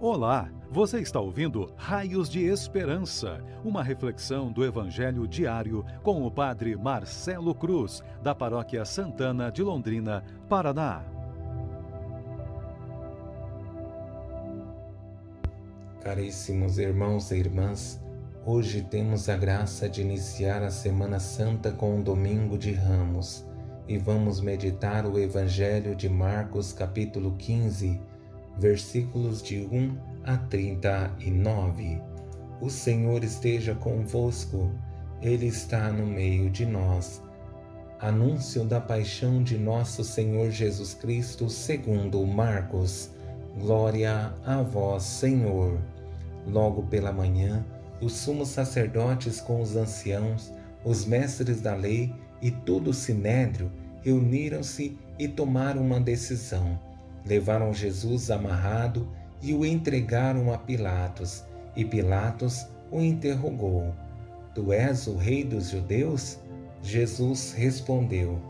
Olá, você está ouvindo Raios de Esperança, uma reflexão do Evangelho diário com o Padre Marcelo Cruz, da Paróquia Santana de Londrina, Paraná. Caríssimos irmãos e irmãs, hoje temos a graça de iniciar a Semana Santa com o Domingo de Ramos e vamos meditar o Evangelho de Marcos, capítulo 15 versículos de 1 a 39. O Senhor esteja convosco, Ele está no meio de nós. Anúncio da paixão de nosso Senhor Jesus Cristo, segundo Marcos. Glória a vós, Senhor. Logo pela manhã, os sumos sacerdotes com os anciãos, os mestres da lei e todo o sinédrio reuniram-se e tomaram uma decisão Levaram Jesus amarrado e o entregaram a Pilatos, e Pilatos o interrogou: Tu és o rei dos judeus? Jesus respondeu: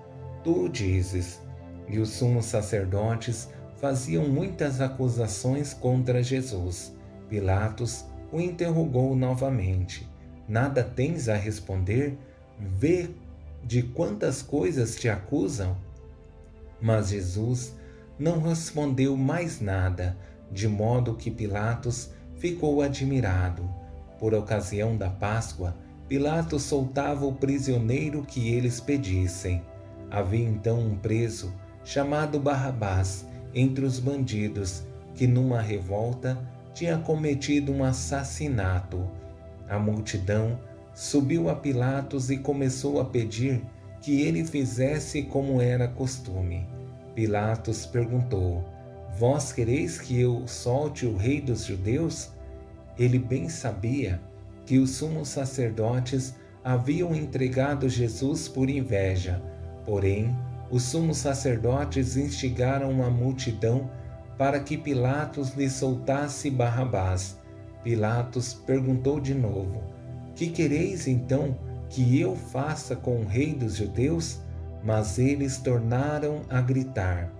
Tu dizes. E os sumos sacerdotes faziam muitas acusações contra Jesus. Pilatos o interrogou novamente: Nada tens a responder? Vê de quantas coisas te acusam? Mas Jesus não respondeu mais nada, de modo que Pilatos ficou admirado. Por ocasião da Páscoa, Pilatos soltava o prisioneiro que eles pedissem. Havia então um preso, chamado Barrabás, entre os bandidos, que numa revolta tinha cometido um assassinato. A multidão subiu a Pilatos e começou a pedir que ele fizesse como era costume. Pilatos perguntou: Vós quereis que eu solte o rei dos judeus? Ele bem sabia que os sumos sacerdotes haviam entregado Jesus por inveja. Porém, os sumos sacerdotes instigaram a multidão para que Pilatos lhe soltasse Barrabás. Pilatos perguntou de novo: Que quereis então que eu faça com o rei dos judeus? Mas eles tornaram a gritar: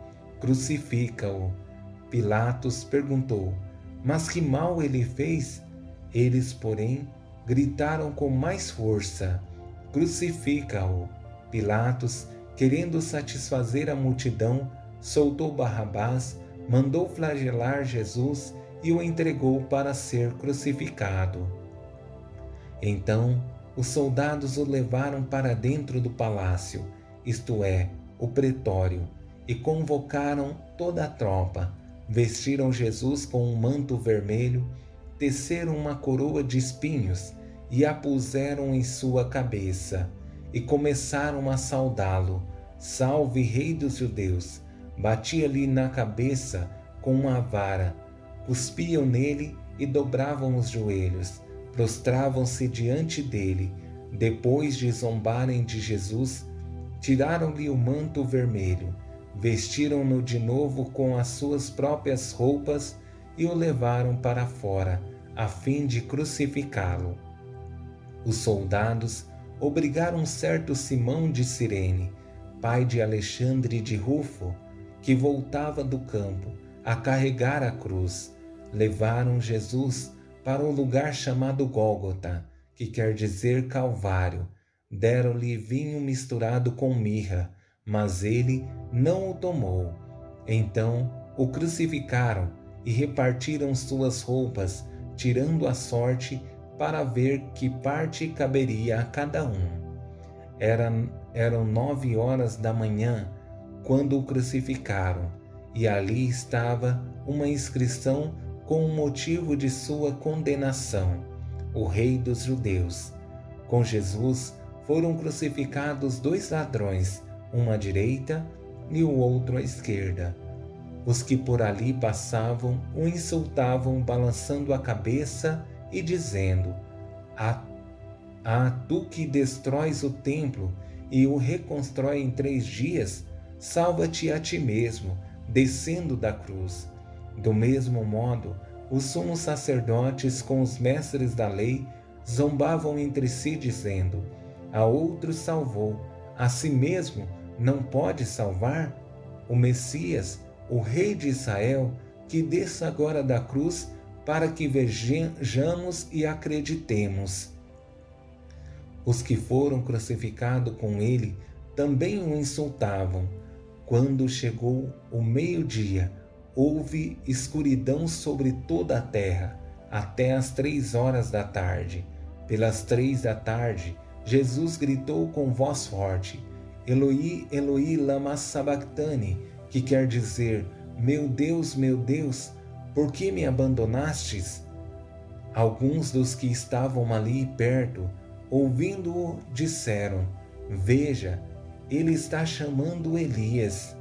Crucifica-o. Pilatos perguntou: Mas que mal ele fez? Eles, porém, gritaram com mais força: Crucifica-o. Pilatos, querendo satisfazer a multidão, soltou Barrabás, mandou flagelar Jesus e o entregou para ser crucificado. Então, os soldados o levaram para dentro do palácio isto é, o pretório, e convocaram toda a tropa. Vestiram Jesus com um manto vermelho, teceram uma coroa de espinhos e a puseram em sua cabeça, e começaram a saudá-lo. Salve, Rei dos Judeus! Batia-lhe na cabeça com uma vara, cuspiam nele e dobravam os joelhos, prostravam-se diante dele. Depois de zombarem de Jesus, Tiraram-lhe o manto vermelho, vestiram-no de novo com as suas próprias roupas e o levaram para fora, a fim de crucificá-lo. Os soldados obrigaram certo Simão de Cirene, pai de Alexandre de Rufo, que voltava do campo, a carregar a cruz. Levaram Jesus para um lugar chamado Gólgota, que quer dizer Calvário Deram-lhe vinho misturado com mirra, mas ele não o tomou. Então o crucificaram e repartiram suas roupas, tirando a sorte para ver que parte caberia a cada um. Eram, eram nove horas da manhã quando o crucificaram, e ali estava uma inscrição com o motivo de sua condenação: o Rei dos Judeus. Com Jesus foram crucificados dois ladrões, um à direita e o outro à esquerda. Os que por ali passavam o insultavam, balançando a cabeça e dizendo: Ah, ah tu que destróis o templo e o reconstrói em três dias, salva-te a ti mesmo, descendo da cruz. Do mesmo modo, os sumos sacerdotes com os mestres da lei zombavam entre si, dizendo: a outros salvou, a si mesmo não pode salvar? O Messias, o Rei de Israel, que desça agora da cruz, para que vejamos e acreditemos. Os que foram crucificados com ele também o insultavam. Quando chegou o meio-dia, houve escuridão sobre toda a terra, até as três horas da tarde. Pelas três da tarde, Jesus gritou com voz forte: Eloi, Eloi, lama sabachthani, que quer dizer: Meu Deus, meu Deus, por que me abandonastes? Alguns dos que estavam ali perto, ouvindo-o, disseram: Veja, ele está chamando Elias.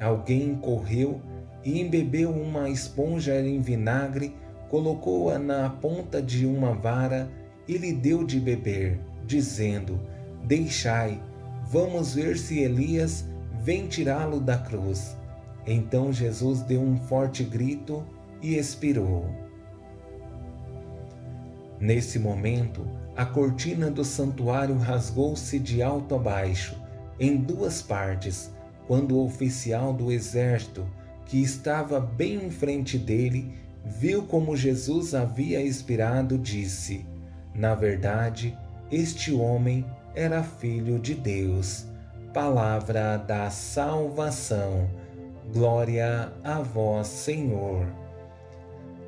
Alguém correu e embebeu uma esponja em vinagre, colocou-a na ponta de uma vara e lhe deu de beber, dizendo: Deixai, vamos ver se Elias vem tirá-lo da cruz. Então Jesus deu um forte grito e expirou. Nesse momento, a cortina do santuário rasgou-se de alto a baixo, em duas partes, quando o oficial do exército, que estava bem em frente dele, viu como Jesus havia expirado, disse: Na verdade, este homem era filho de Deus. Palavra da salvação. Glória a vós, Senhor.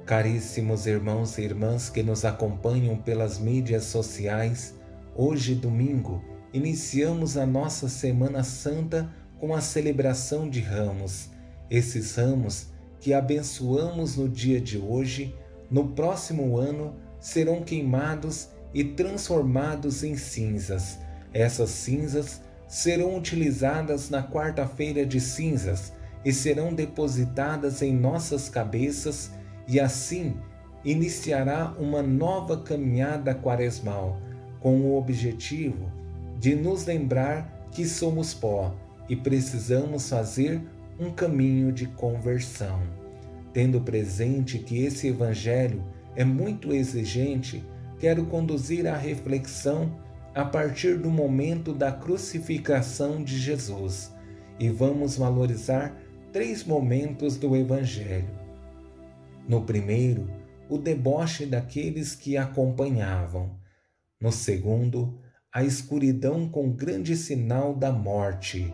Caríssimos irmãos e irmãs que nos acompanham pelas mídias sociais, hoje, domingo, iniciamos a nossa Semana Santa com a celebração de ramos. Esses ramos que abençoamos no dia de hoje, no próximo ano, serão queimados e transformados em cinzas. Essas cinzas serão utilizadas na quarta-feira de cinzas e serão depositadas em nossas cabeças, e assim iniciará uma nova caminhada quaresmal, com o objetivo de nos lembrar que somos pó e precisamos fazer um caminho de conversão. Tendo presente que esse Evangelho é muito exigente, quero conduzir a reflexão a partir do momento da crucificação de Jesus e vamos valorizar três momentos do Evangelho. No primeiro, o deboche daqueles que acompanhavam. No segundo, a escuridão com grande sinal da morte.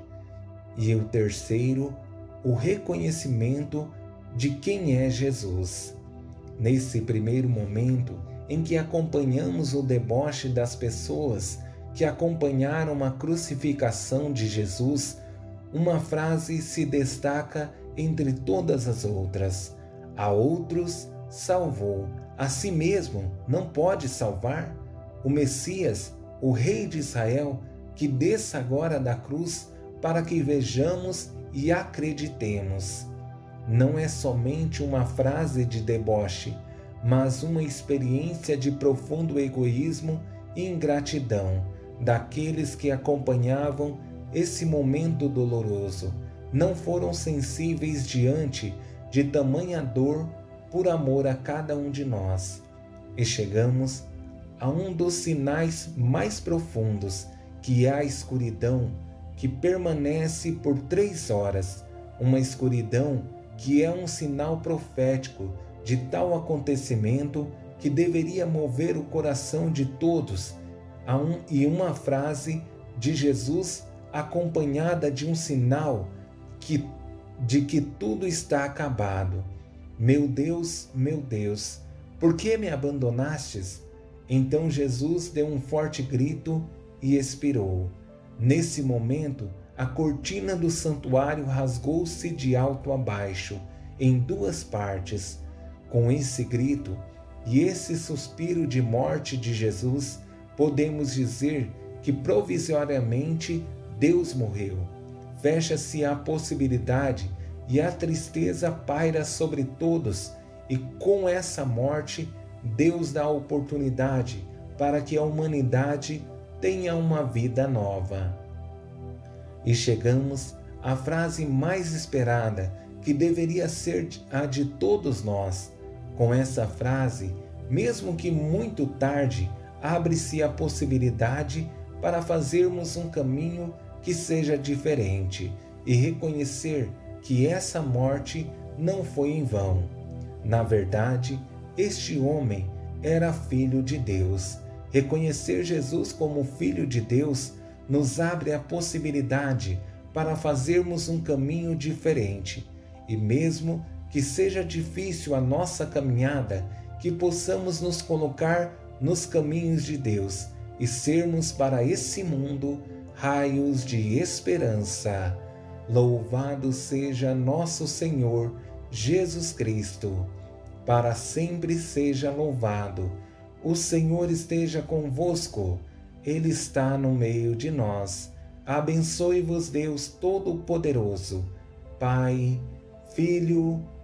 E o terceiro, o reconhecimento de quem é Jesus. Nesse primeiro momento em que acompanhamos o deboche das pessoas que acompanharam a crucificação de Jesus, uma frase se destaca entre todas as outras: A outros salvou, a si mesmo não pode salvar? O Messias o Rei de Israel, que desça agora da cruz para que vejamos e acreditemos. Não é somente uma frase de deboche, mas uma experiência de profundo egoísmo e ingratidão daqueles que acompanhavam esse momento doloroso. Não foram sensíveis diante de tamanha dor por amor a cada um de nós. E chegamos a um dos sinais mais profundos, que é a escuridão, que permanece por três horas, uma escuridão que é um sinal profético de tal acontecimento que deveria mover o coração de todos, a um, e uma frase de Jesus acompanhada de um sinal que, de que tudo está acabado. Meu Deus, meu Deus, por que me abandonastes? Então Jesus deu um forte grito e expirou. Nesse momento, a cortina do santuário rasgou-se de alto a baixo, em duas partes. Com esse grito e esse suspiro de morte de Jesus, podemos dizer que provisoriamente Deus morreu. Fecha-se a possibilidade e a tristeza paira sobre todos, e com essa morte, Deus dá oportunidade para que a humanidade tenha uma vida nova. E chegamos à frase mais esperada, que deveria ser a de todos nós. Com essa frase, mesmo que muito tarde, abre-se a possibilidade para fazermos um caminho que seja diferente e reconhecer que essa morte não foi em vão. Na verdade, Este homem era filho de Deus. Reconhecer Jesus como filho de Deus nos abre a possibilidade para fazermos um caminho diferente. E mesmo que seja difícil a nossa caminhada, que possamos nos colocar nos caminhos de Deus e sermos para esse mundo raios de esperança. Louvado seja nosso Senhor Jesus Cristo, para sempre seja louvado. O Senhor esteja convosco, Ele está no meio de nós. Abençoe-vos, Deus Todo-Poderoso, Pai, Filho